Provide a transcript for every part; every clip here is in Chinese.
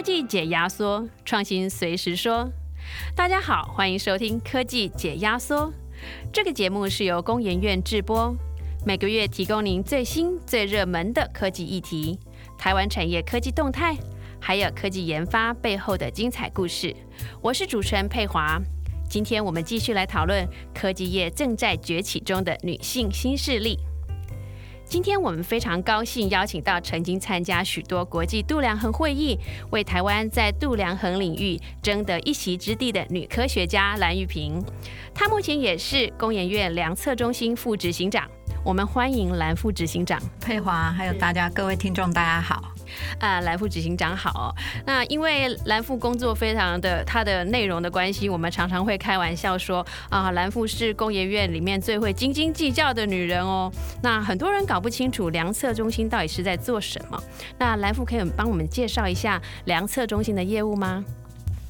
科技解压缩，创新随时说。大家好，欢迎收听科技解压缩。这个节目是由工研院制播，每个月提供您最新最热门的科技议题、台湾产业科技动态，还有科技研发背后的精彩故事。我是主持人佩华。今天我们继续来讨论科技业正在崛起中的女性新势力。今天我们非常高兴邀请到曾经参加许多国际度量衡会议，为台湾在度量衡领域争得一席之地的女科学家蓝玉萍。她目前也是工研院量测中心副执行长。我们欢迎蓝副执行长佩华，还有大家各位听众，大家好。啊，蓝副执行长好。那因为蓝副工作非常的他的内容的关系，我们常常会开玩笑说啊，蓝副是工研院里面最会斤斤计较的女人哦。那很多人搞不清楚量测中心到底是在做什么。那蓝副可以帮我们介绍一下量测中心的业务吗？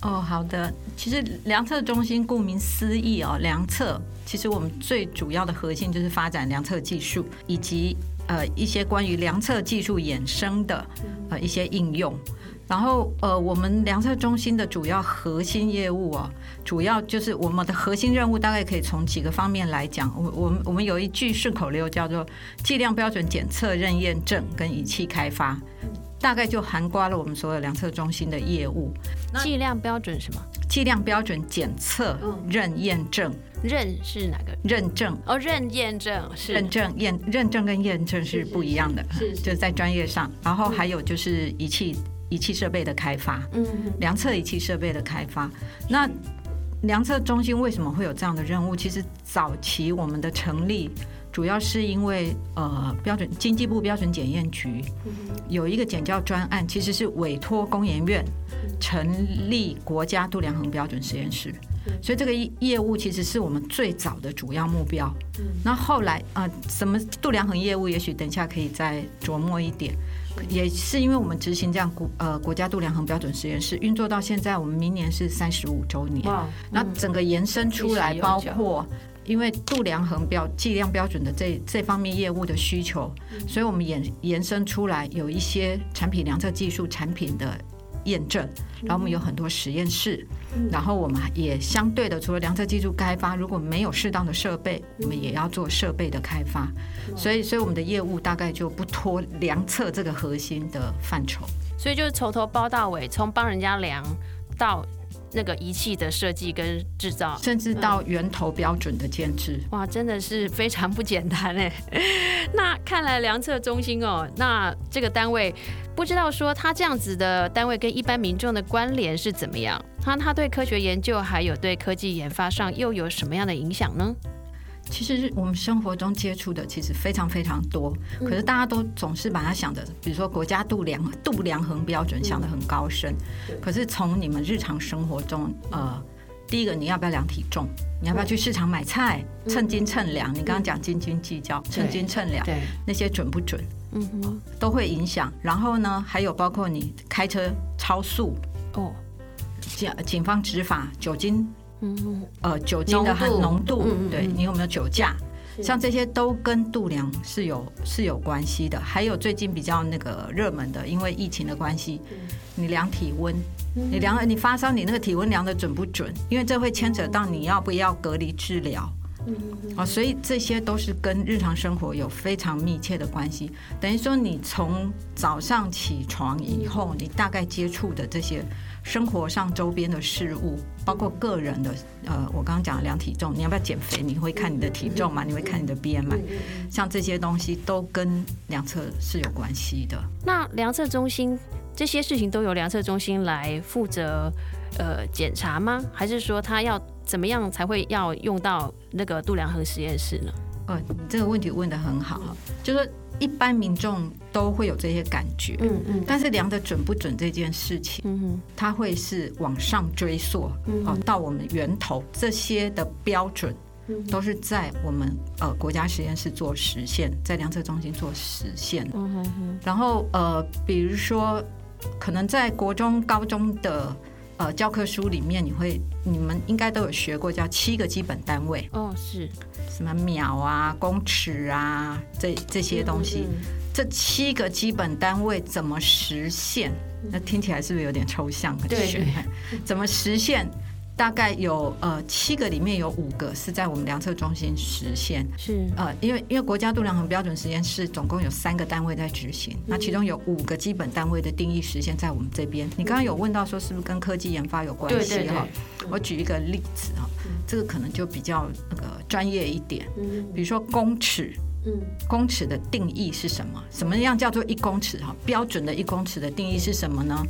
哦，好的。其实量测中心顾名思义哦，量测其实我们最主要的核心就是发展量测技术以及。呃，一些关于量测技术衍生的呃一些应用，然后呃，我们量测中心的主要核心业务啊，主要就是我们的核心任务，大概可以从几个方面来讲。我我们我们有一句顺口溜叫做“计量标准检测认验证跟仪器开发”，大概就涵盖了我们所有量测中心的业务。计量标准什么？计量标准检测认验证。认是哪个？认证哦，认验证是认证验认证跟验证是不一样的，是就是在专业上。然后还有就是仪器仪器设备的开发，嗯，量测仪器设备的开发。那量测中心为什么会有这样的任务？其实早期我们的成立，主要是因为呃标准经济部标准检验局有一个检教专案，其实是委托工研院成立国家度量衡标准实验室。所以这个业务其实是我们最早的主要目标。那后来啊，什么度量衡业务，也许等一下可以再琢磨一点。也是因为我们执行这样国呃国家度量衡标准实验室运作到现在，我们明年是三十五周年。那整个延伸出来，包括因为度量衡标计量标准的这这方面业务的需求，所以我们延延伸出来有一些产品量测技术产品的。验证，然后我们有很多实验室，然后我们也相对的，除了量测技术开发，如果没有适当的设备，我们也要做设备的开发。所以，所以我们的业务大概就不脱量测这个核心的范畴。所以就是从头包到尾，从帮人家量到。那个仪器的设计跟制造，甚至到源头标准的监制，哇，真的是非常不简单哎。那看来量测中心哦，那这个单位不知道说它这样子的单位跟一般民众的关联是怎么样？它它对科学研究还有对科技研发上又有什么样的影响呢？其实我们生活中接触的其实非常非常多，可是大家都总是把它想的，比如说国家度量度量衡标准想的很高深，可是从你们日常生活中，呃，第一个你要不要量体重？你要不要去市场买菜？称斤称两？你刚刚讲斤斤计较，称斤称两，那些准不准？嗯哼，都会影响。然后呢，还有包括你开车超速哦，警警方执法酒精。嗯，呃，酒精的含浓度，对你有没有酒驾？像这些都跟度量是有是有关系的。还有最近比较那个热门的，因为疫情的关系，你量体温，你量你发烧，你那个体温量的准不准？因为这会牵扯到你要不要隔离治疗。哦，所以这些都是跟日常生活有非常密切的关系。等于说，你从早上起床以后，你大概接触的这些生活上周边的事物，包括个人的，呃，我刚刚讲的量体重，你要不要减肥？你会看你的体重吗？你会看你的 BMI？像这些东西都跟量测是有关系的。那量测中心这些事情都由量测中心来负责呃检查吗？还是说他要？怎么样才会要用到那个度量衡实验室呢？呃，你这个问题问的很好，就是一般民众都会有这些感觉，嗯嗯，但是量的准不准这件事情，它会是往上追溯，哦，到我们源头这些的标准，都是在我们呃国家实验室做实现，在量测中心做实现，嗯哼哼，然后呃，比如说可能在国中、高中的。呃教科书里面，你会你们应该都有学过，叫七个基本单位，哦，是。什么秒啊、公尺啊，这这些东西。这七个基本单位怎么实现？那听起来是不是有点抽象？很对玄？怎么实现？大概有呃七个里面有五个是在我们量测中心实现。是呃，因为因为国家度量衡标准实验室总共有三个单位在执行，那其中有五个基本单位的定义实现在我们这边。你刚刚有问到说是不是跟科技研发有关系哈？我举一个例子哈，这个可能就比较那个专业一点，比如说公尺。嗯公尺的定义是什么？什么样叫做一公尺？哈，标准的一公尺的定义是什么呢？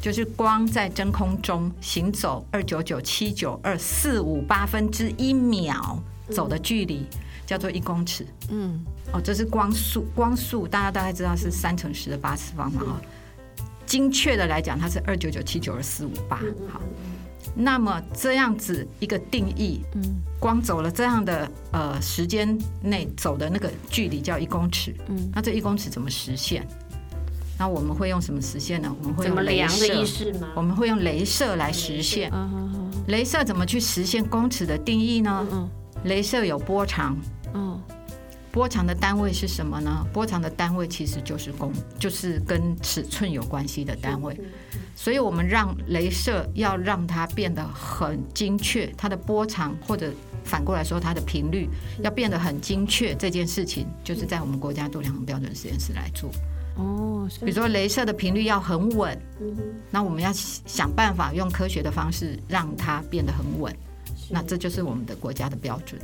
就是光在真空中行走二九九七九二四五八分之一秒走的距离，叫做一公尺。嗯哦，这是光速，光速大家大概知道是三乘十的八次方嘛哈。精确的来讲，它是二九九七九二四五八。好，那么这样子一个定义，嗯光走了这样的呃时间内走的那个距离叫一公尺。嗯，那这一公尺怎么实现？那我们会用什么实现呢？我们会用镭量的意射，吗？我们会用镭射来实现。镭射怎么去实现公尺的定义呢？嗯镭射有波长，嗯波长的单位是什么呢？波长的单位其实就是公，就是跟尺寸有关系的单位。所以我们让镭射要让它变得很精确，它的波长或者反过来说它的频率要变得很精确，这件事情就是在我们国家度量衡标准实验室来做。哦，比如说镭射的频率要很稳，那我们要想办法用科学的方式让它变得很稳。那这就是我们的国家的标准。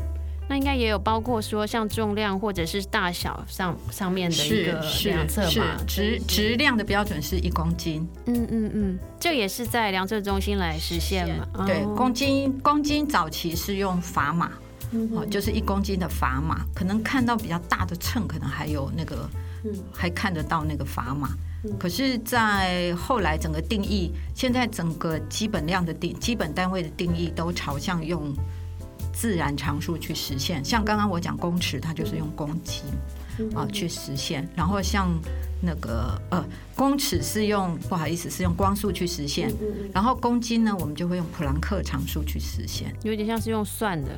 那应该也有包括说像重量或者是大小上上面的一个量测是嘛？质质量的标准是一公斤，嗯嗯嗯，这也是在量测中心来实现嘛？对，哦公斤公斤早期是用砝码，哦，就是一公斤的砝码，可能看到比较大的秤，可能还有那个，还看得到那个砝码。可是，在后来整个定义，现在整个基本量的定基本单位的定义都朝向用自然常数去实现。像刚刚我讲公尺，它就是用公斤啊去实现。然后像那个呃公尺是用不好意思是用光速去实现，然后公斤呢我们就会用普朗克常数去实现。有点像是用算的。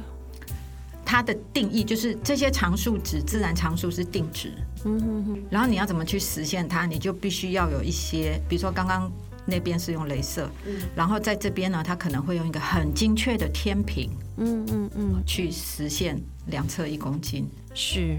它的定义就是这些常数值，自然常数是定值，嗯哼哼，然后你要怎么去实现它，你就必须要有一些，比如说刚刚那边是用镭射，然后在这边呢，它可能会用一个很精确的天平嗯嗯嗯，去实现量测一公斤。是。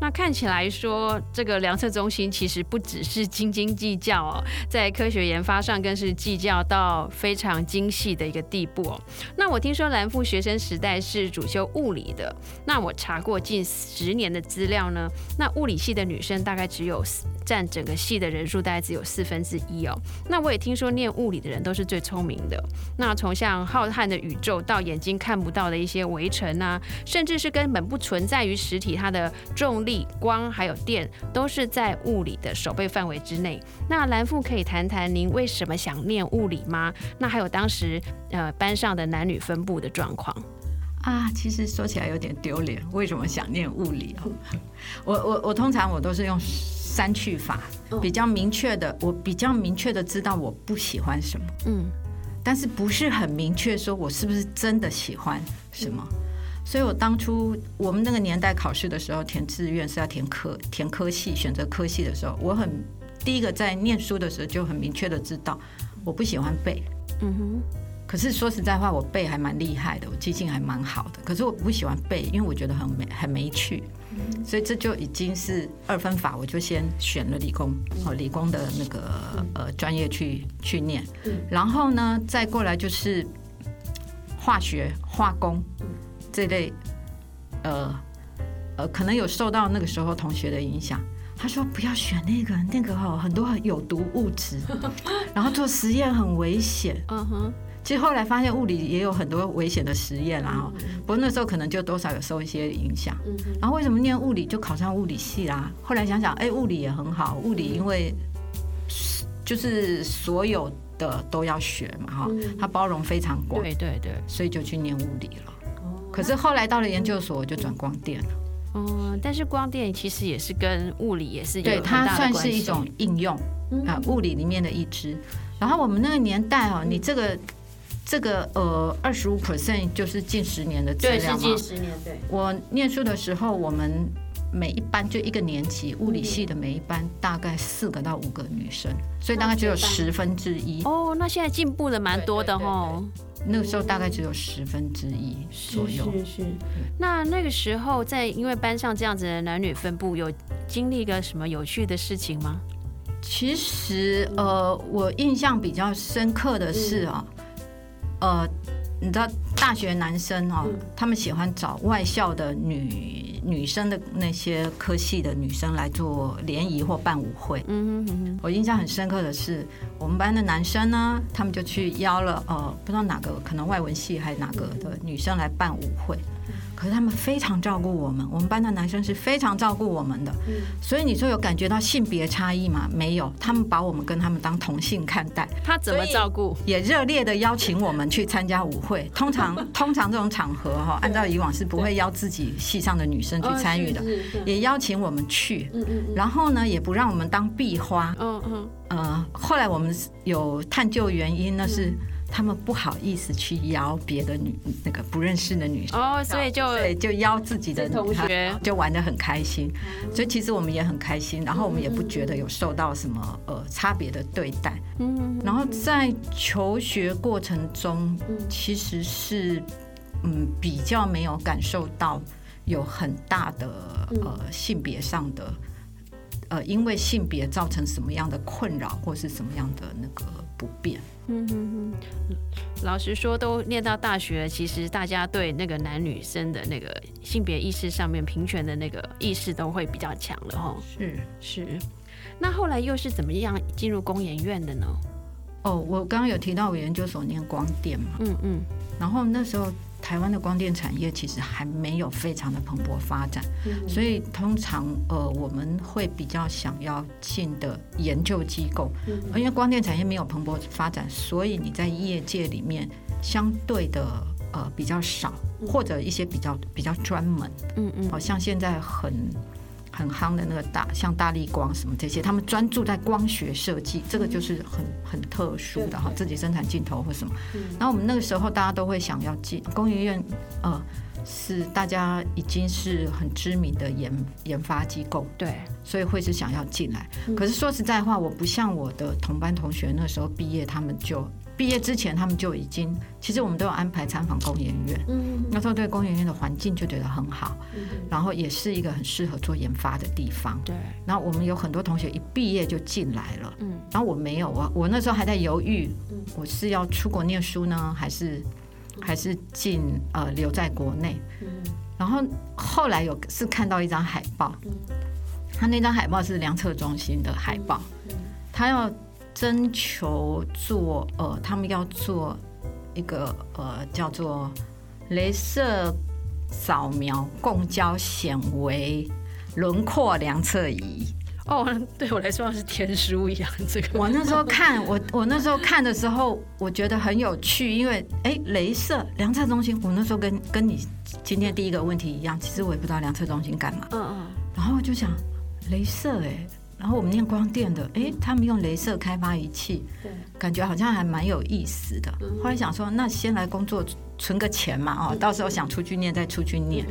那看起来说，这个量测中心其实不只是斤斤计较哦，在科学研发上更是计较到非常精细的一个地步哦。那我听说蓝富学生时代是主修物理的，那我查过近十年的资料呢，那物理系的女生大概只有占整个系的人数大概只有四分之一哦。那我也听说念物理的人都是最聪明的。那从像浩瀚的宇宙到眼睛看不到的一些围城啊，甚至是根本不存在于实体，它的重力、光还有电都是在物理的守备范围之内。那蓝富可以谈谈您为什么想念物理吗？那还有当时呃班上的男女分布的状况。啊，其实说起来有点丢脸。为什么想念物理哦？我我我通常我都是用删去法，比较明确的，我比较明确的知道我不喜欢什么，嗯但是不是很明确说我是不是真的喜欢什么。所以我当初我们那个年代考试的时候，填志愿是要填科填科系，选择科系的时候，我很第一个在念书的时候就很明确的知道我不喜欢背。嗯哼，可是说实在话，我背还蛮厉害的，我记性还蛮好的。可是我不喜欢背，因为我觉得很没很没趣，所以这就已经是二分法，我就先选了理工，哦，理工的那个呃专业去去念，然后呢，再过来就是化学、化工这类，呃呃，可能有受到那个时候同学的影响。他说不要选那个，那个哦很多有毒物质，然后做实验很危险。嗯哼，其实后来发现物理也有很多危险的实验啦，哈。不过那时候可能就多少有受一些影响。然后为什么念物理就考上物理系啦？后来想想，哎，物理也很好，物理因为就是所有的都要学嘛，哈，它包容非常广，对对对，所以就去念物理了。可是后来到了研究所，我就转光电了。嗯，但是光电其实也是跟物理也是有对，它算是一种应用啊，物理里面的一支。然后我们那个年代哦，你这个这个呃二十五 percent 就是近十年的资对，是近。十年，对，我念书的时候，我们每一班就一个年级，物理系的每一班大概四个到五个女生，所以大概只有十分之一。哦，那现在进步的蛮多的哦。那个时候大概只有十分之一左右。是是。那那个时候在因为班上这样子的男女分布，有经历个什么有趣的事情吗？其实呃，我印象比较深刻的是啊，呃，你知道大学男生哦，他们喜欢找外校的女女生的那些科系的女生来做联谊或办舞会。嗯哼嗯哼，我印象很深刻的是，我们班的男生呢，他们就去邀了呃，不知道哪个可能外文系还是哪个的女生来办舞会。可是他们非常照顾我们，我们班的男生是非常照顾我们的，所以你说有感觉到性别差异吗？没有，他们把我们跟他们当同性看待，他怎么照顾？也热烈的邀请我们去参加舞会。通常 通常这种场合哈，按照以往是不会邀自己系上的女生去参与的，也邀请我们去，然后呢，也不让我们当壁花。嗯嗯，呃，后来我们有探究原因，那是他们不好意思去邀别的女那个不认识的女生。哦，所以就对，就邀自己的同学。就玩的很开心，所以其实我们也很开心，然后我们也不觉得有受到什么呃差别的对待。嗯，然后在求学过程中，其实是嗯比较没有感受到有很大的呃性别上的呃因为性别造成什么样的困扰或是什么样的那个不变。嗯哼哼，老实说，都念到大学，其实大家对那个男女生的那个性别意识上面平权的那个意识都会比较强了哈。是是，那后来又是怎么样进入工研院的呢？哦，我刚刚有提到我研究所念光电嘛，嗯嗯，然后那时候台湾的光电产业其实还没有非常的蓬勃发展，所以通常呃我们会比较想要进的研究机构，因为光电产业没有蓬勃发展，所以你在业界里面相对的呃比较少，或者一些比较比较专门，嗯嗯，好像现在很。很夯的那个大，像大力光什么这些，他们专注在光学设计，这个就是很很特殊的哈，自己生产镜头或什么。然后我们那个时候大家都会想要进工研院，呃，是大家已经是很知名的研研发机构，对，所以会是想要进来。可是说实在话，我不像我的同班同学那时候毕业，他们就。毕业之前，他们就已经，其实我们都有安排参访工研院。嗯，那时候对工研院的环境就觉得很好，然后也是一个很适合做研发的地方。对，然后我们有很多同学一毕业就进来了。嗯，然后我没有啊，我那时候还在犹豫，我是要出国念书呢，还是还是进呃留在国内？嗯，然后后来有是看到一张海报，他那张海报是量测中心的海报，他要。征求做呃，他们要做一个呃叫做镭射扫描共焦显微轮廓量测仪。哦，对我来说是天书一样。这个我那时候看，我我那时候看的时候，我觉得很有趣，因为哎，镭射量测中心，我那时候跟跟你今天第一个问题一样，其实我也不知道量测中心干嘛。嗯嗯。然后我就想，镭射哎。然后我们念光电的，哎，他们用镭射开发仪器，对，感觉好像还蛮有意思的。后来想说，那先来工作存个钱嘛，哦，到时候想出去念再出去念，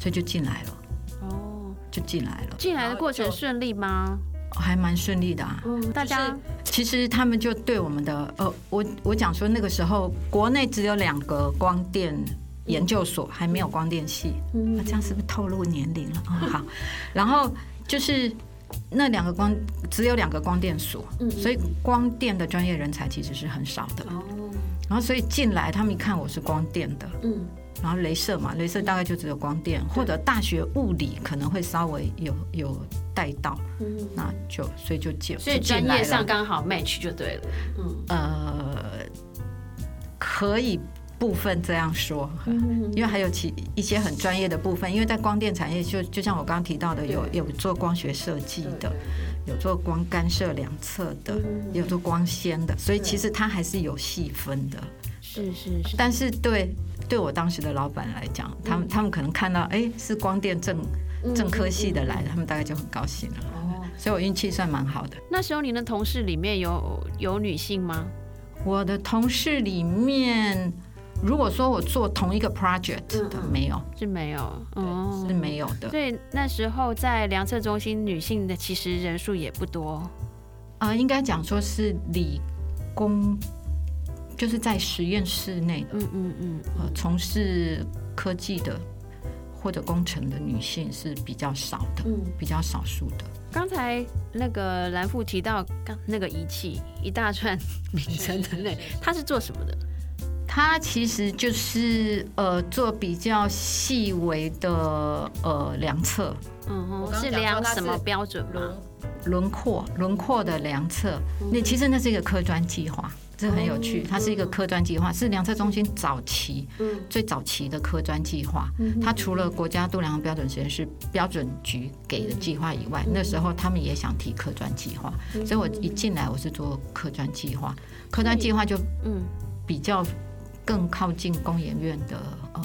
所以就进来了。哦，就进来了。进来的过程顺利吗？还蛮顺利的啊。嗯，大家其实他们就对我们的，呃，我我讲说那个时候国内只有两个光电研究所，还没有光电系。嗯，那这样是不是透露年龄了？哦，好，然后就是。那两个光只有两个光电所，所以光电的专业人才其实是很少的。哦，然后所以进来他们一看我是光电的，嗯，然后镭射嘛，镭射大概就只有光电或者大学物理可能会稍微有有带到，嗯，那就所以就进，所以专业上刚好 match 就对了，嗯，呃，可以。部分这样说，因为还有其一些很专业的部分，因为在光电产业，就就像我刚刚提到的，有有做光学设计的，有做光干涉两侧的，有做光纤的，所以其实它还是有细分的。是是是。但是对对我当时的老板来讲，他们他们可能看到，哎，是光电正正科系的来的，他们大概就很高兴了。哦，所以我运气算蛮好的。那时候您的同事里面有有女性吗？我的同事里面，如果说我做同一个 project 的，没有，是没有，哦，是没有的。所以那时候在量测中心，女性的其实人数也不多。啊，应该讲说是理工，就是在实验室内，嗯嗯嗯，呃，从事科技的或者工程的女性是比较少的，嗯，比较少数的。刚才那个蓝富提到，刚那个仪器一大串 名称的 那，它是做什么的？它其实就是呃做比较细微的呃量测，嗯哼，是量什么标准吗？轮廓轮廓的量测，那其实那是一个科专计划，这很有趣。它是一个科专计划，是量测中心早期最早期的科专计划。它除了国家度量标准实验室标准局给的计划以外，那时候他们也想提科专计划，所以我一进来我是做科专计划。科专计划就嗯比较更靠近工研院的呃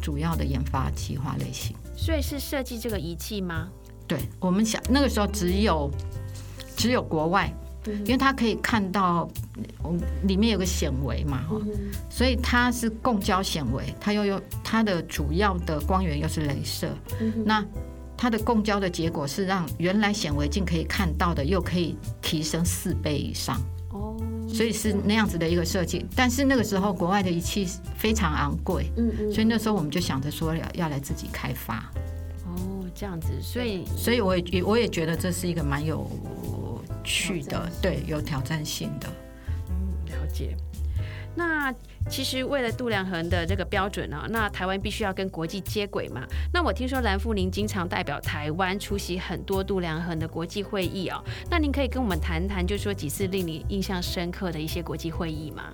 主要的研发计划类型。所以是设计这个仪器吗？对我们想那个时候只有只有国外，因为它可以看到，里面有个显微嘛，哈，所以它是共焦显微，它又有它的主要的光源又是镭射，那它的共焦的结果是让原来显微镜可以看到的又可以提升四倍以上，哦，所以是那样子的一个设计，但是那个时候国外的仪器非常昂贵，嗯嗯，所以那时候我们就想着说要要来自己开发。哦这样子，所以所以我也我也觉得这是一个蛮有趣的，对，有挑战性的。嗯，了解。那其实为了度量衡的这个标准啊，那台湾必须要跟国际接轨嘛。那我听说蓝富林经常代表台湾出席很多度量衡的国际会议哦。那您可以跟我们谈谈，就说几次令你印象深刻的一些国际会议吗？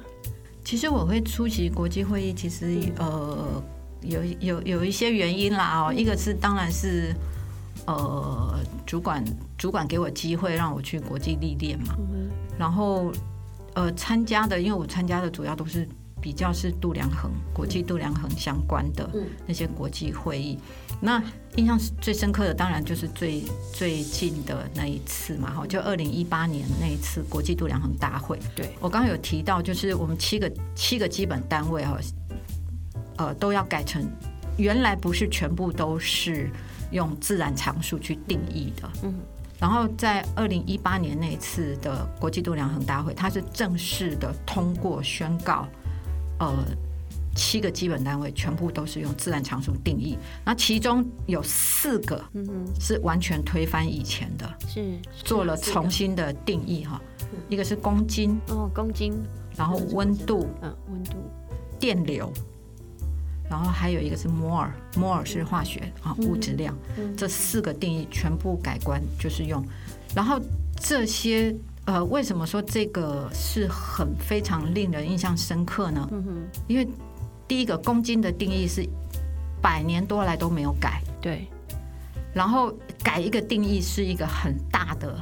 其实我会出席国际会议，其实呃。有有有一些原因啦哦，一个是当然是，呃，主管主管给我机会让我去国际历练嘛，然后呃参加的，因为我参加的主要都是比较是度量衡、国际度量衡相关的那些国际会议。那印象最深刻的当然就是最最近的那一次嘛，哈，就二零一八年那一次国际度量衡大会。对我刚刚有提到，就是我们七个七个基本单位哈。呃，都要改成原来不是全部都是用自然常数去定义的。嗯，然后在二零一八年那次的国际度量衡大会，它是正式的通过宣告，呃，七个基本单位全部都是用自然常数定义。那其中有四个，嗯是完全推翻以前的，是做了重新的定义哈。一个是公斤，哦，公斤，然后温度，嗯，温度，电流。然后还有一个是摩尔，摩尔是化学啊物质量，这四个定义全部改观，就是用。然后这些呃，为什么说这个是很非常令人印象深刻呢？因为第一个公斤的定义是百年多来都没有改，对。然后改一个定义是一个很大的、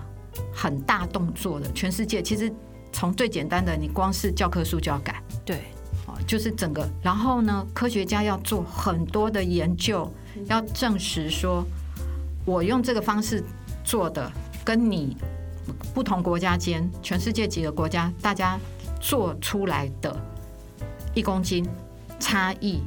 很大动作的，全世界其实从最简单的，你光是教科书就要改，对。就是整个，然后呢，科学家要做很多的研究，要证实说，我用这个方式做的，跟你不同国家间，全世界几个国家，大家做出来的一公斤差异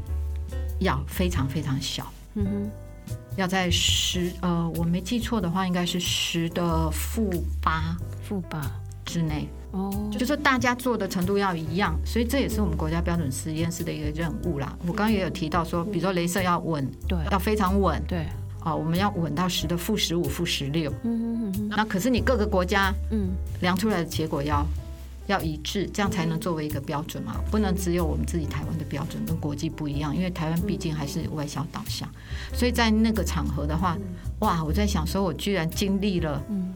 要非常非常小。嗯哼，要在十呃，我没记错的话，应该是十的负八负八之内。哦，就说大家做的程度要一样，所以这也是我们国家标准实验室的一个任务啦。我刚刚也有提到说，比如说镭射要稳，对，要非常稳，对，哦，我们要稳到十的负十五、负十六，嗯嗯嗯。那可是你各个国家，嗯，量出来的结果要要一致，这样才能作为一个标准嘛，不能只有我们自己台湾的标准跟国际不一样，因为台湾毕竟还是外销导向，所以在那个场合的话，哇，我在想说，我居然经历了，嗯。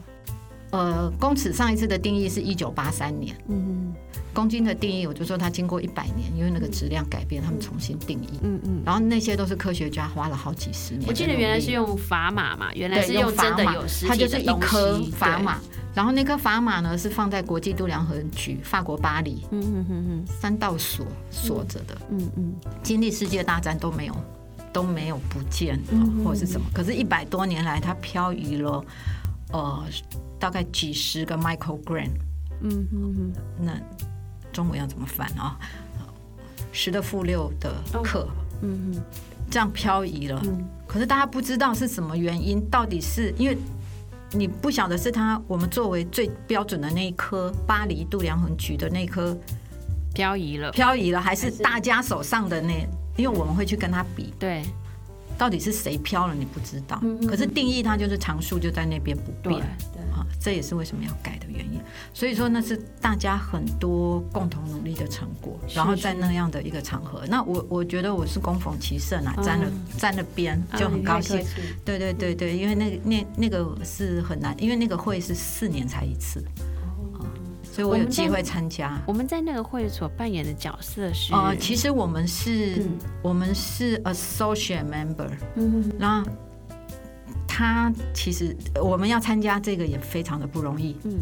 呃，公尺上一次的定义是一九八三年。嗯，公斤的定义，我就说它经过一百年，因为那个质量改变，他们重新定义。嗯嗯。然后那些都是科学家花了好几十年。我记得原来是用砝码嘛，原来是用真的有实它就是一颗砝码。然后那颗砝码呢是放在国际度量衡局，法国巴黎。嗯嗯嗯嗯。三道锁锁着的。嗯嗯。经历世界大战都没有都没有不见，或者是什么？可是，一百多年来，它漂移了。呃。大概几十个 microgram，嗯哼哼，那中文要怎么翻啊？十的负六的克，嗯嗯这样漂移了。嗯可是大家不知道是什么原因，到底是因为你不晓得是它我们作为最标准的那一颗巴黎度量衡局的那一颗漂移了，漂移了，还是还是大家手上的那？因为我们会去跟它比，对到底是谁飘了，你不知道嗯嗯。可是定义它就是常数就在那边不变。对，啊，这也是为什么要改的原因。所以说，那是大家很多共同努力的成果。是然后在那样的一个场合，那我我觉得我是恭逢其盛啊，沾了沾了边就很高兴。对对对对，因为那个那那个是很难，因为那个会是四年才一次，啊所以我有机会参加。我们在那个会所扮演的角色是，呃，其实我们是，嗯我们是 associate member，嗯。那他其实我们要参加这个也非常的不容易。嗯，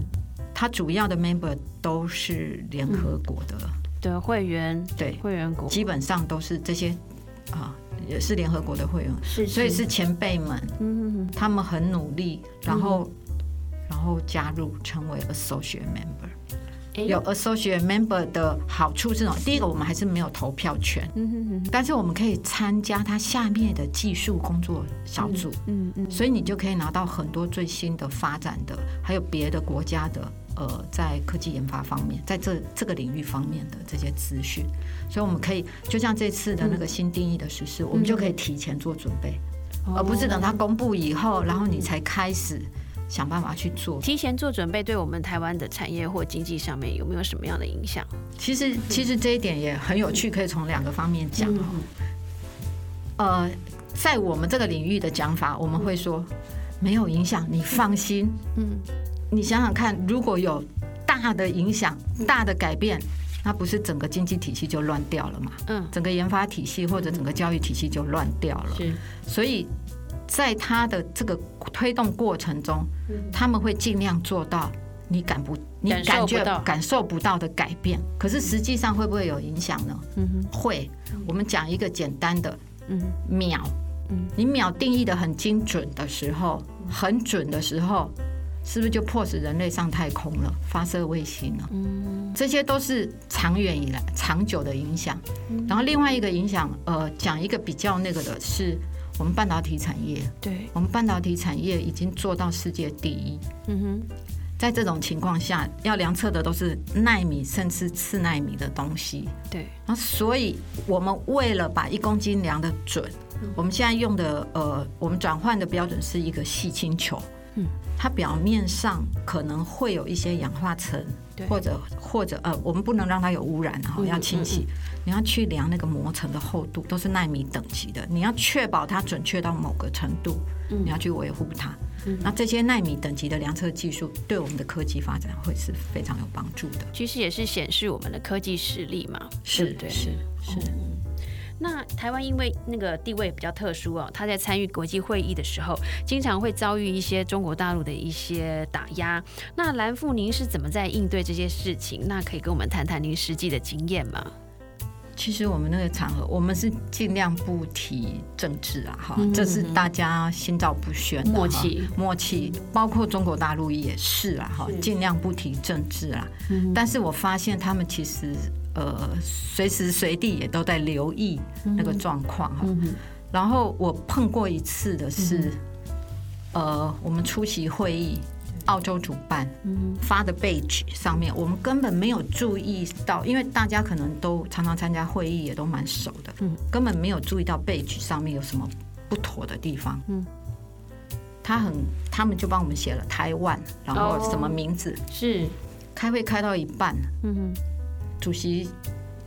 他主要的 member 都是联合国的，的会员。对，会员国。基本上都是这些啊，也是联合国的会员，是，所以是前辈们，嗯嗯他们很努力，然后、然后加入成为 associate member。嗯，有 associate member 的好处是什么？第一个，我们还是没有投票权，嗯哼哼但是我们可以参加他下面的技术工作小组。嗯嗯所以你就可以拿到很多最新的发展的，还有别的国家的呃，在科技研发方面，在这这个领域方面的这些资讯。所以我们可以就像这次的那个新定义的实施，我们就可以提前做准备，哦而不是等它公布以后，然后你才开始想办法去做。提前做准备，对我们台湾的产业或经济上面有没有什么样的影响？其实其实这一点也很有趣，可以从两个方面讲呃，在我们这个领域的讲法，我们会说没有影响，你放心。嗯你想想看，如果有大的影响、大的改变，那不是整个经济体系就乱掉了吗？嗯，整个研发体系或者整个教育体系就乱掉了。是所以，在他的这个推动过程中，他们会尽量做到你感不你感觉到感受不到的改变。可是实际上会不会有影响呢？嗯哼会。我们讲一个简单的嗯秒，嗯你秒定义的很精准的时候，很准的时候，是不是就迫使人类上太空了，发射卫星了？嗯这些都是长远以来长久的影响。然后另外一个影响，呃，讲一个比较那个的是我们半导体产业，对，我们半导体产业已经做到世界第一。嗯哼。在这种情况下，要量测的都是纳米甚至次纳米的东西。对，然后，所以我们为了把一公斤量的准，我们现在用的呃，我们转换的标准是一个细氢球，嗯，它表面上可能会有一些氧化层对，或者或者呃，我们不能让它有污染，然后嗯要清洗，你要去量那个膜层的厚度，都是纳米等级的，你要确保它准确到某个程度，嗯你要去维护它。那这些纳米等级的量测技术，对我们的科技发展会是非常有帮助的。其实也是显示我们的科技实力嘛，是对？是是。那台湾因为那个地位比较特殊哦，他在参与国际会议的时候，经常会遭遇一些中国大陆的一些打压。那蓝富，您是怎么在应对这些事情？那可以跟我们谈谈您实际的经验吗？其实我们那个场合，我们是尽量不提政治啊，哈、嗯这是大家心照不宣的默契默契，包括中国大陆也是啊，哈，尽量不提政治啊。嗯但是我发现他们其实呃随时随地也都在留意那个状况哈。嗯然后我碰过一次的是，呃，我们出席会议，澳洲主办，嗯发的 page 上面，我们根本没有注意到，因为大家可能都常常参加会议，也都蛮熟的，嗯根本没有注意到 page 上面有什么不妥的地方。嗯他很，他们就帮我们写了台湾，然后什么名字。是，开会开到一半，嗯哼主席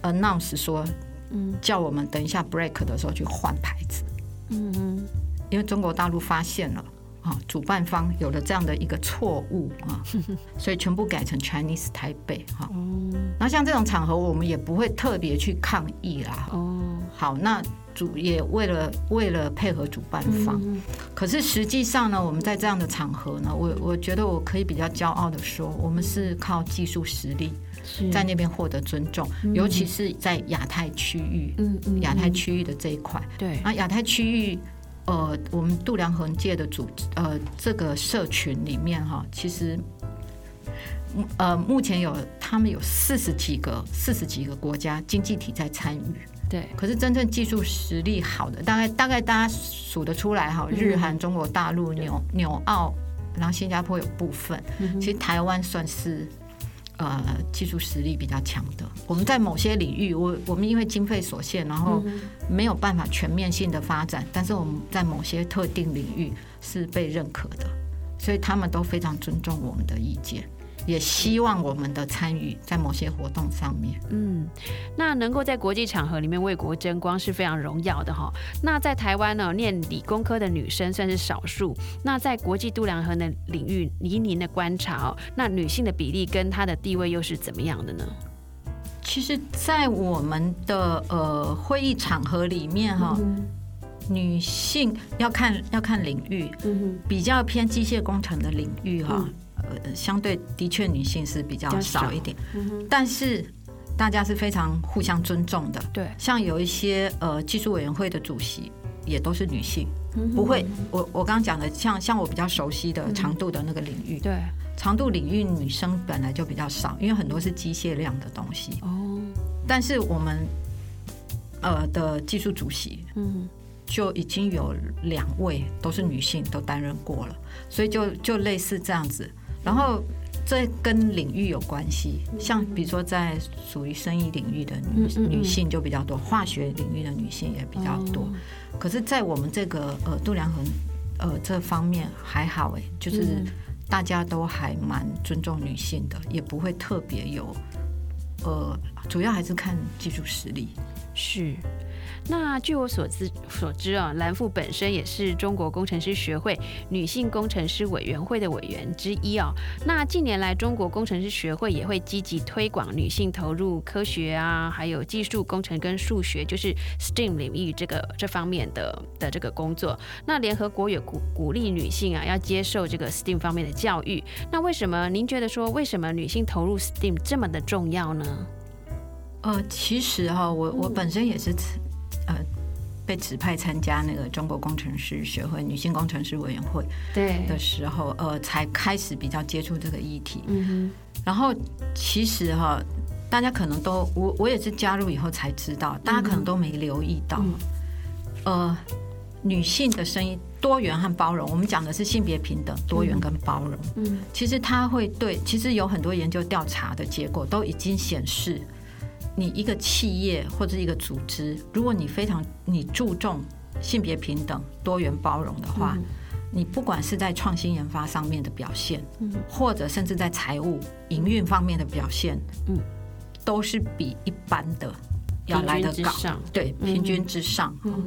announce 说，嗯。叫我们等一下 break 的时候去换牌子，嗯嗯。因为中国大陆发现了。啊，主办方有了这样的一个错误啊，所以全部改成 Chinese 台北哈。哦。那像这种场合，我们也不会特别去抗议啦。哦，好，那主也为了为了配合主办方，嗯可是实际上呢，我们在这样的场合呢，我我觉得我可以比较骄傲的说，我们是靠技术实力在那边获得尊重，尤其是在亚太区域，嗯嗯亚太区域的这一块。对。啊，亚太区域，呃，我们度量衡界的组呃这个社群里面哈，其实呃，目前有他们有四十几个、四十几个国家经济体在参与。对，可是真正技术实力好的，大概大概大家数得出来哈，日韩、中国大陆、纽纽澳，然后新加坡有部分，其实台湾算是呃技术实力比较强的。我们在某些领域，我我们因为经费所限，然后没有办法全面性的发展，但是我们在某些特定领域是被认可的，所以他们都非常尊重我们的意见。也希望我们的参与在某些活动上面。嗯，那能够在国际场合里面为国争光是非常荣耀的哈。那在台湾呢，念理工科的女生算是少数。那在国际度量衡的领域，以您的观察哦，那女性的比例跟她的地位又是怎么样的呢？其实，在我们的呃会议场合里面哈，女性要看要看领域，嗯比较偏机械工程的领域哈。呃，相对的确女性是比较少一点，但是大家是非常互相尊重的。对，像有一些呃技术委员会的主席也都是女性，不会。我我刚刚讲的，像像我比较熟悉的长度的那个领域，对，长度领域女生本来就比较少，因为很多是机械量的东西。哦，但是我们呃的技术主席，嗯。就已经有两位都是女性都担任过了，所以就就类似这样子。然后这跟领域有关系，像比如说在属于生意领域的女女性就比较多，化学领域的女性也比较多。可是，在我们这个呃度量衡呃这方面还好哎，就是大家都还蛮尊重女性的，也不会特别有呃，主要还是看技术实力。是。那据我所知所知啊，蓝富本身也是中国工程师学会女性工程师委员会的委员之一哦。那近年来，中国工程师学会也会积极推广女性投入科学啊，还有技术工程跟数学，就是 STEAM 领域这个这方面的的这个工作。那联合国也鼓鼓励女性啊，要接受这个 STEAM 方面的教育。那为什么您觉得说，为什么女性投入 STEAM 这么的重要呢？呃，其实哈，我我本身也是。呃，被指派参加那个中国工程师学会女性工程师委员会对的时候，呃，才开始比较接触这个议题。嗯哼。然后其实哈，大家可能都我我也是加入以后才知道，大家可能都没留意到，呃，女性的声音多元和包容，我们讲的是性别平等、多元跟包容。嗯。其实它会对，其实有很多研究调查的结果都已经显示。你一个企业或者一个组织，如果你非常你注重性别平等、多元包容的话，你不管是在创新研发上面的表现，嗯，或者甚至在财务营运方面的表现，嗯，都是比一般的要来得高，对，平均之上。嗯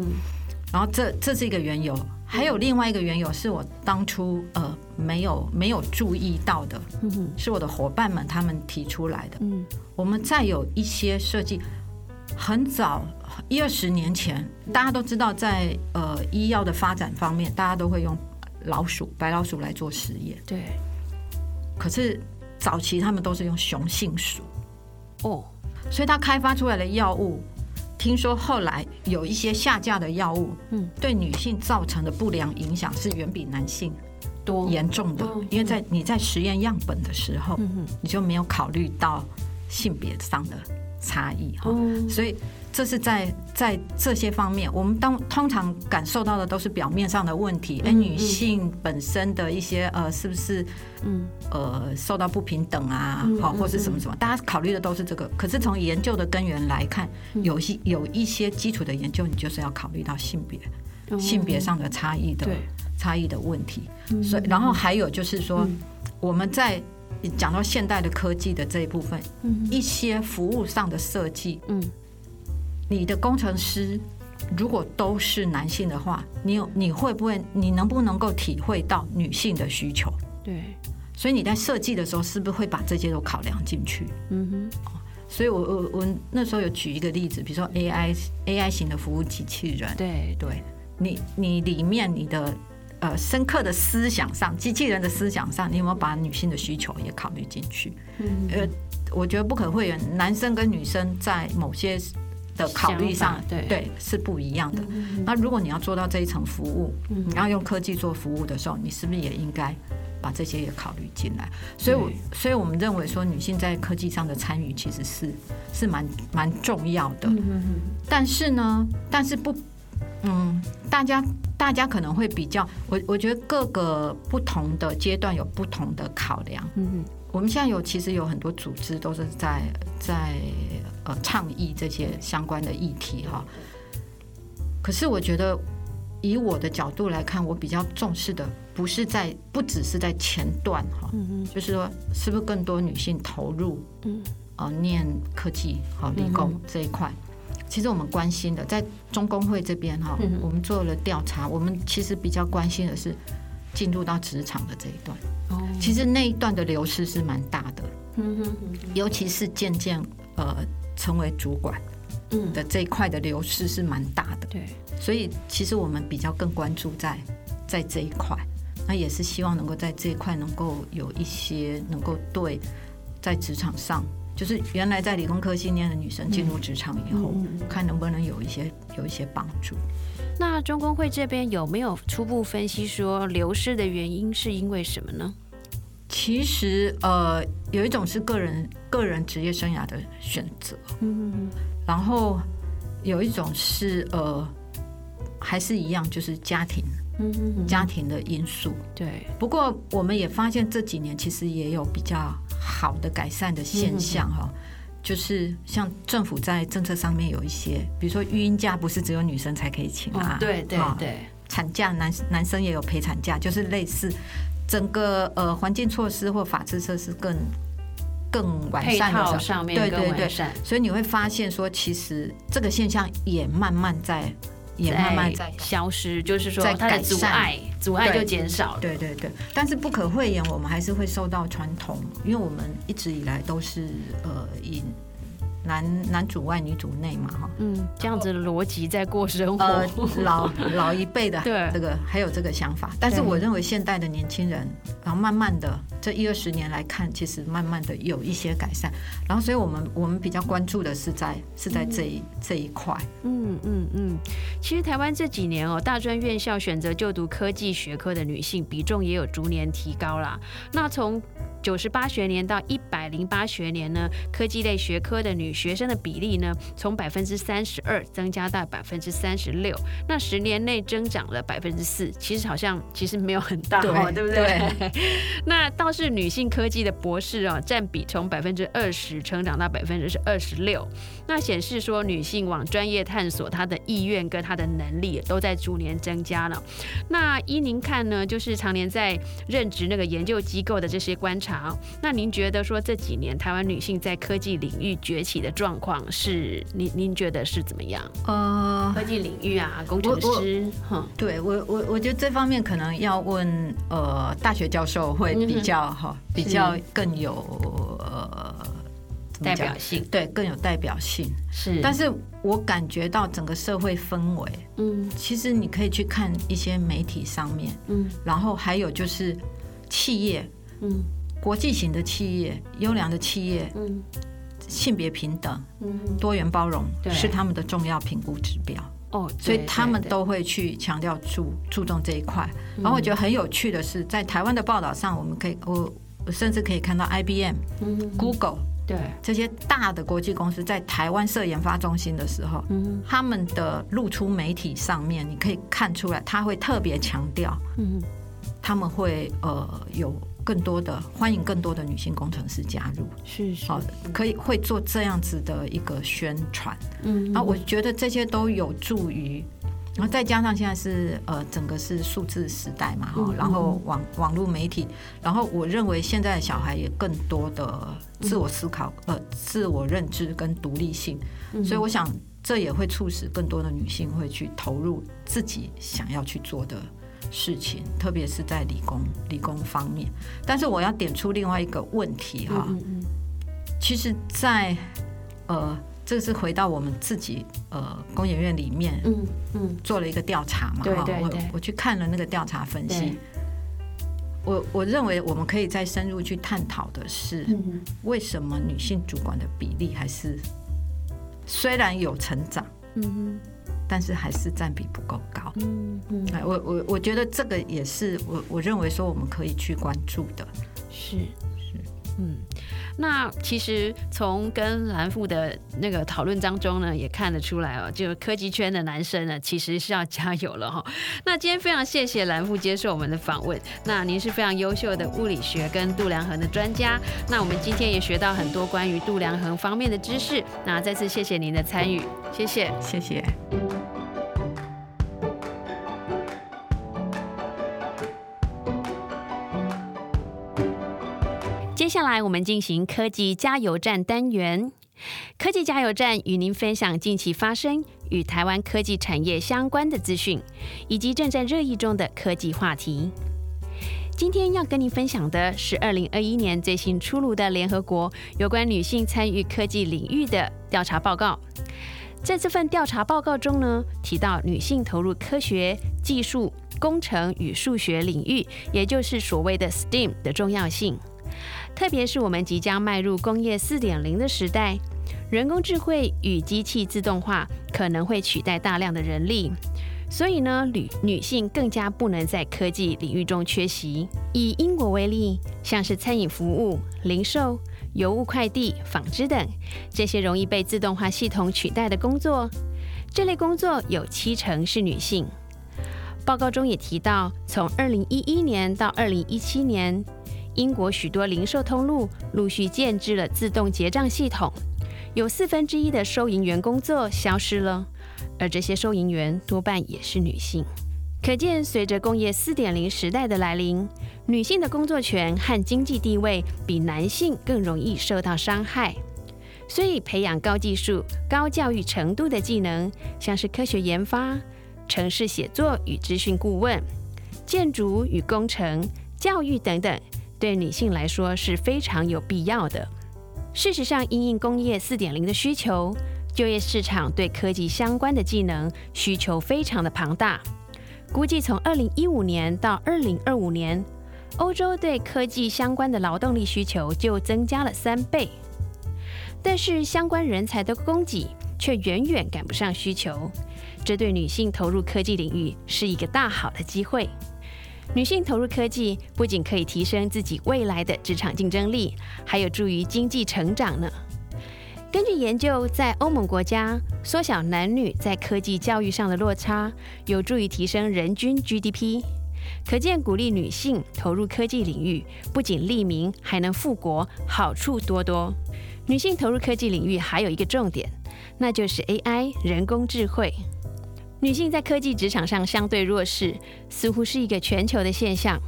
然后这这是一个缘由。还有另外一个缘由是我当初呃没有没有注意到的，是我的伙伴们他们提出来的。嗯，我们再有一些设计，很早一二十年前，大家都知道在呃医药的发展方面，大家都会用老鼠白老鼠来做实验。对。可是早期他们都是用雄性鼠。哦。所以他开发出来的药物。听说后来有一些下架的药物，嗯，对女性造成的不良影响是远比男性多。严重的，因为在你在实验样本的时候，你就没有考虑到性别上的差异哈，所以。这是在在这些方面，我们当通常感受到的都是表面上的问题，哎，女性本身的一些呃，是不是嗯。呃受到不平等啊，好，或是什么什么，大家考虑的都是这个。可是从研究的根源来看，有些有一些基础的研究，你就是要考虑到性别性别上的差异的差异的问题。所以，然后还有就是说，我们在讲到现代的科技的这一部分，一些服务上的设计，嗯。你的工程师如果都是男性的话，你有你会不会你能不能够体会到女性的需求？对，所以你在设计的时候是不是会把这些都考量进去？嗯哼。所以我我我那时候有举一个例子，比如说 AI AI 型的服务机器人，对对，你你里面你的呃深刻的思想上，机器人的思想上，你有没有把女性的需求也考虑进去？嗯，呃，我觉得不可讳言，男生跟女生在某些的考虑上，对对是不一样的。那如果你要做到这一层服务，你要用科技做服务的时候，你是不是也应该把这些也考虑进来？所以我，所以我们认为说，女性在科技上的参与其实是是蛮蛮重要的。但是呢，但是不，嗯，大家大家可能会比较，我我觉得各个不同的阶段有不同的考量。嗯我们现在有其实有很多组织都是在在呃倡议这些相关的议题哈。可是我觉得以我的角度来看，我比较重视的不是在不只是在前段哈，嗯就是说是不是更多女性投入嗯呃念科技好理工这一块。其实我们关心的，在中工会这边哈，嗯我们做了调查，我们其实比较关心的是进入到职场的这一段。哦其实那一段的流失是蛮大的，嗯哼尤其是渐渐呃成为主管嗯的这一块的流失是蛮大的，对所以其实我们比较更关注在在这一块，那也是希望能够在这一块能够有一些能够对在职场上，就是原来在理工科系念的女生进入职场以后，嗯看能不能有一些有一些帮助。那中工会这边有没有初步分析说流失的原因是因为什么呢？其实呃有一种是个人个人职业生涯的选择，嗯然后有一种是呃，还是一样，就是家庭嗯哼家庭的因素。对。不过我们也发现这几年其实也有比较好的改善的现象哈、就是像政府在政策上面有一些，比如说育婴假不是只有女生才可以请啊，对对啊对。产假男男生也有陪产假，就是类似整个呃环境措施或法制设施更更完善的上面更对对对所以你会发现说，其实这个现象也慢慢在，也慢慢在。消失，就是说在它的改善阻碍阻碍就减少了。对对对，但是不可讳言，我们还是会受到传统，因为我们一直以来都是呃以男男主外女主内嘛哈。嗯，这样子的逻辑在过生活。呃，老 老一辈的对这个还有这个想法，但是我认为现代的年轻人，然后慢慢的这一二十年来看，其实慢慢的有一些改善，然后所以我们我们比较关注的是在是在这一这一块。嗯嗯嗯，其实台湾这几年哦，大专院校选择就读科技学科的女性比重也有逐年提高啦。那从九十八学年到一百零八学年呢，科技类学科的女学生的比例呢，从百分之三十二增加到百分之三十六，那十年内增长了百分之四，其实好像其实没有很大哦，对不对？那倒是女性科技的博士哦，占比从百分之二十成长到百分之二十六，那显示说女性往专业探索她的意愿跟她的能力都在逐年增加了。那依您看呢，就是常年在任职那个研究机构的这些观察哦，那您觉得说这几年台湾女性在科技领域崛起的状况是您您觉得是怎么样？呃，科技领域啊，工程师，哼，对我我我觉得这方面可能要问呃大学教授会比较哈、比较更有呃代表性对更有代表性。是，但是我感觉到整个社会氛围，嗯。其实你可以去看一些媒体上面，嗯。然后还有就是企业。嗯国际型的企业、优良的企业、嗯。性别平等、嗯，多元包容是他们的重要评估指标。哦，所以他们都会去强调注注重这一块。然后我觉得很有趣的是，在台湾的报道上，我们可以我我甚至可以看到 IBM、嗯。Google 对，这些大的国际公司在台湾设研发中心的时候，嗯。他们的露出媒体上面，你可以看出来，他会特别强调，嗯。他们会呃有更多的欢迎更多的女性工程师加入，是是，好，可以会做这样子的一个宣传。嗯啊，我觉得这些都有助于，然后再加上现在是呃整个是数字时代嘛哈嗯，然后网网络媒体，然后我认为现在的小孩也更多的自我思考、呃自我认知跟独立性，嗯。所以我想这也会促使更多的女性会去投入自己想要去做的。事情，特别是在理工理工方面，但是我要点出另外一个问题哈，嗯嗯其实在，呃，这个是回到我们自己呃工研院里面嗯嗯。做了一个调查嘛，哈我我去看了那个调查分析，我我认为我们可以再深入去探讨的是，嗯为什么女性主管的比例还是虽然有成长，嗯哼，但是还是占比不够高。嗯嗯，哎，我我我觉得这个也是我我认为说我们可以去关注的。是是，嗯。那其实从跟蓝富的那个讨论当中呢，也看得出来哦，就科技圈的男生呢，其实是要加油了哈。那今天非常谢谢蓝富接受我们的访问。那您是非常优秀的物理学跟度量衡的专家。那我们今天也学到很多关于度量衡方面的知识。那再次谢谢您的参与，谢谢，谢谢。下来我们进行科技加油站单元。科技加油站与您分享近期发生与台湾科技产业相关的资讯，以及正在热议中的科技话题。今天要跟您分享的是二零二一年最新出炉的联合国有关女性参与科技领域的调查报告。在这份调查报告中呢，提到女性投入科学技术、工程与数学领域，也就是所谓的 STEAM 的重要性。特别是我们即将迈入工业四点零的时代，人工智慧与机器自动化可能会取代大量的人力，所以呢，女女性更加不能在科技领域中缺席。以英国为例，像是餐饮服务、零售、邮物快递、纺织等这些容易被自动化系统取代的工作，这类工作有七成是女性。报告中也提到，从二零一一年到二零一七年。英国许多零售通路陆续建置了自动结账系统，有四分之一的收银员工作消失了，而这些收银员多半也是女性。可见，随着工业四点零时代的来临，女性的工作权和经济地位比男性更容易受到伤害。所以，培养高技术、高教育程度的技能，像是科学研发、城市写作与资讯顾问、建筑与工程、教育等等。对女性来说是非常有必要的。事实上，因应工业四点零的需求，就业市场对科技相关的技能需求非常的庞大。估计从二零一五年到二零二五年，欧洲对科技相关的劳动力需求就增加了三倍。但是，相关人才的供给却远远赶不上需求，这对女性投入科技领域是一个大好的机会。女性投入科技，不仅可以提升自己未来的职场竞争力，还有助于经济成长呢。根据研究，在欧盟国家，缩小男女在科技教育上的落差，有助于提升人均 GDP。可见，鼓励女性投入科技领域，不仅利民，还能富国，好处多多。女性投入科技领域还有一个重点，那就是 AI 人工智慧。女性在科技职场上相对弱势，似乎是一个全球的现象。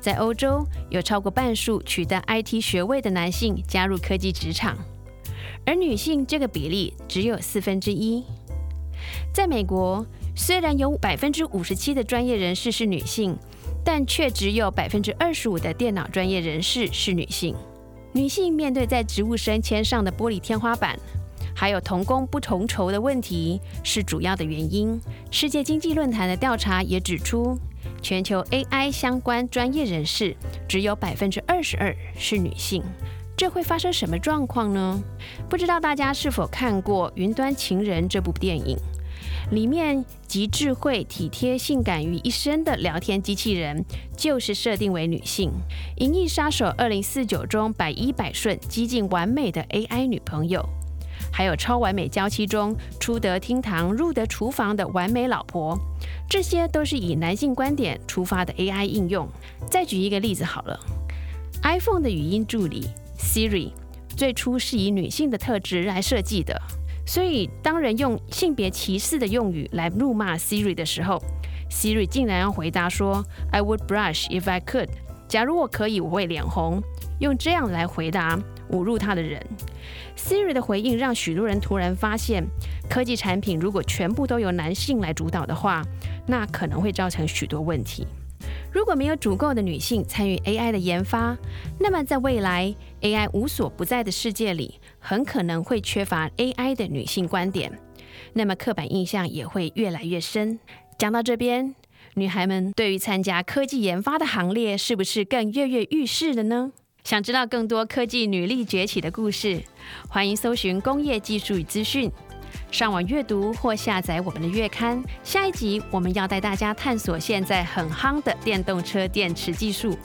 在欧洲，有超过半数取得 IT 学位的男性加入科技职场，而女性这个比例只有四分之一。在美国，虽然有百分之五十七的专业人士是女性，但却只有百分之二十五的电脑专业人士是女性。女性面对在职务升迁上的玻璃天花板。还有同工不同酬的问题是主要的原因。世界经济论坛的调查也指出，全球 AI 相关专业人士只有百分之二十二是女性。这会发生什么状况呢？不知道大家是否看过《云端情人》这部电影？里面集智慧、体贴、性感于一身的聊天机器人，就是设定为女性。《银翼杀手二零四九》中百依百顺、几近完美的 AI 女朋友。还有超完美娇妻中出得厅堂入得厨房的完美老婆，这些都是以男性观点出发的 AI 应用。再举一个例子好了，iPhone 的语音助理 Siri 最初是以女性的特质来设计的，所以当人用性别歧视的用语来怒骂 Siri 的时候，Siri 竟然要回答说 I would blush if I could。假如我可以，我会脸红。用这样来回答侮辱他的人。Siri 的回应让许多人突然发现，科技产品如果全部都由男性来主导的话，那可能会造成许多问题。如果没有足够的女性参与 AI 的研发，那么在未来 AI 无所不在的世界里，很可能会缺乏 AI 的女性观点，那么刻板印象也会越来越深。讲到这边，女孩们对于参加科技研发的行列，是不是更跃跃欲试了呢？想知道更多科技女力崛起的故事，欢迎搜寻工业技术与资讯，上网阅读或下载我们的月刊。下一集我们要带大家探索现在很夯的电动车电池技术。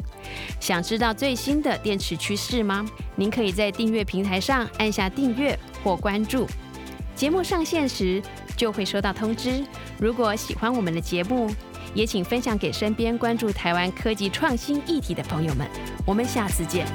想知道最新的电池趋势吗？您可以在订阅平台上按下订阅或关注，节目上线时就会收到通知。如果喜欢我们的节目，也请分享给身边关注台湾科技创新议题的朋友们。我们下次见。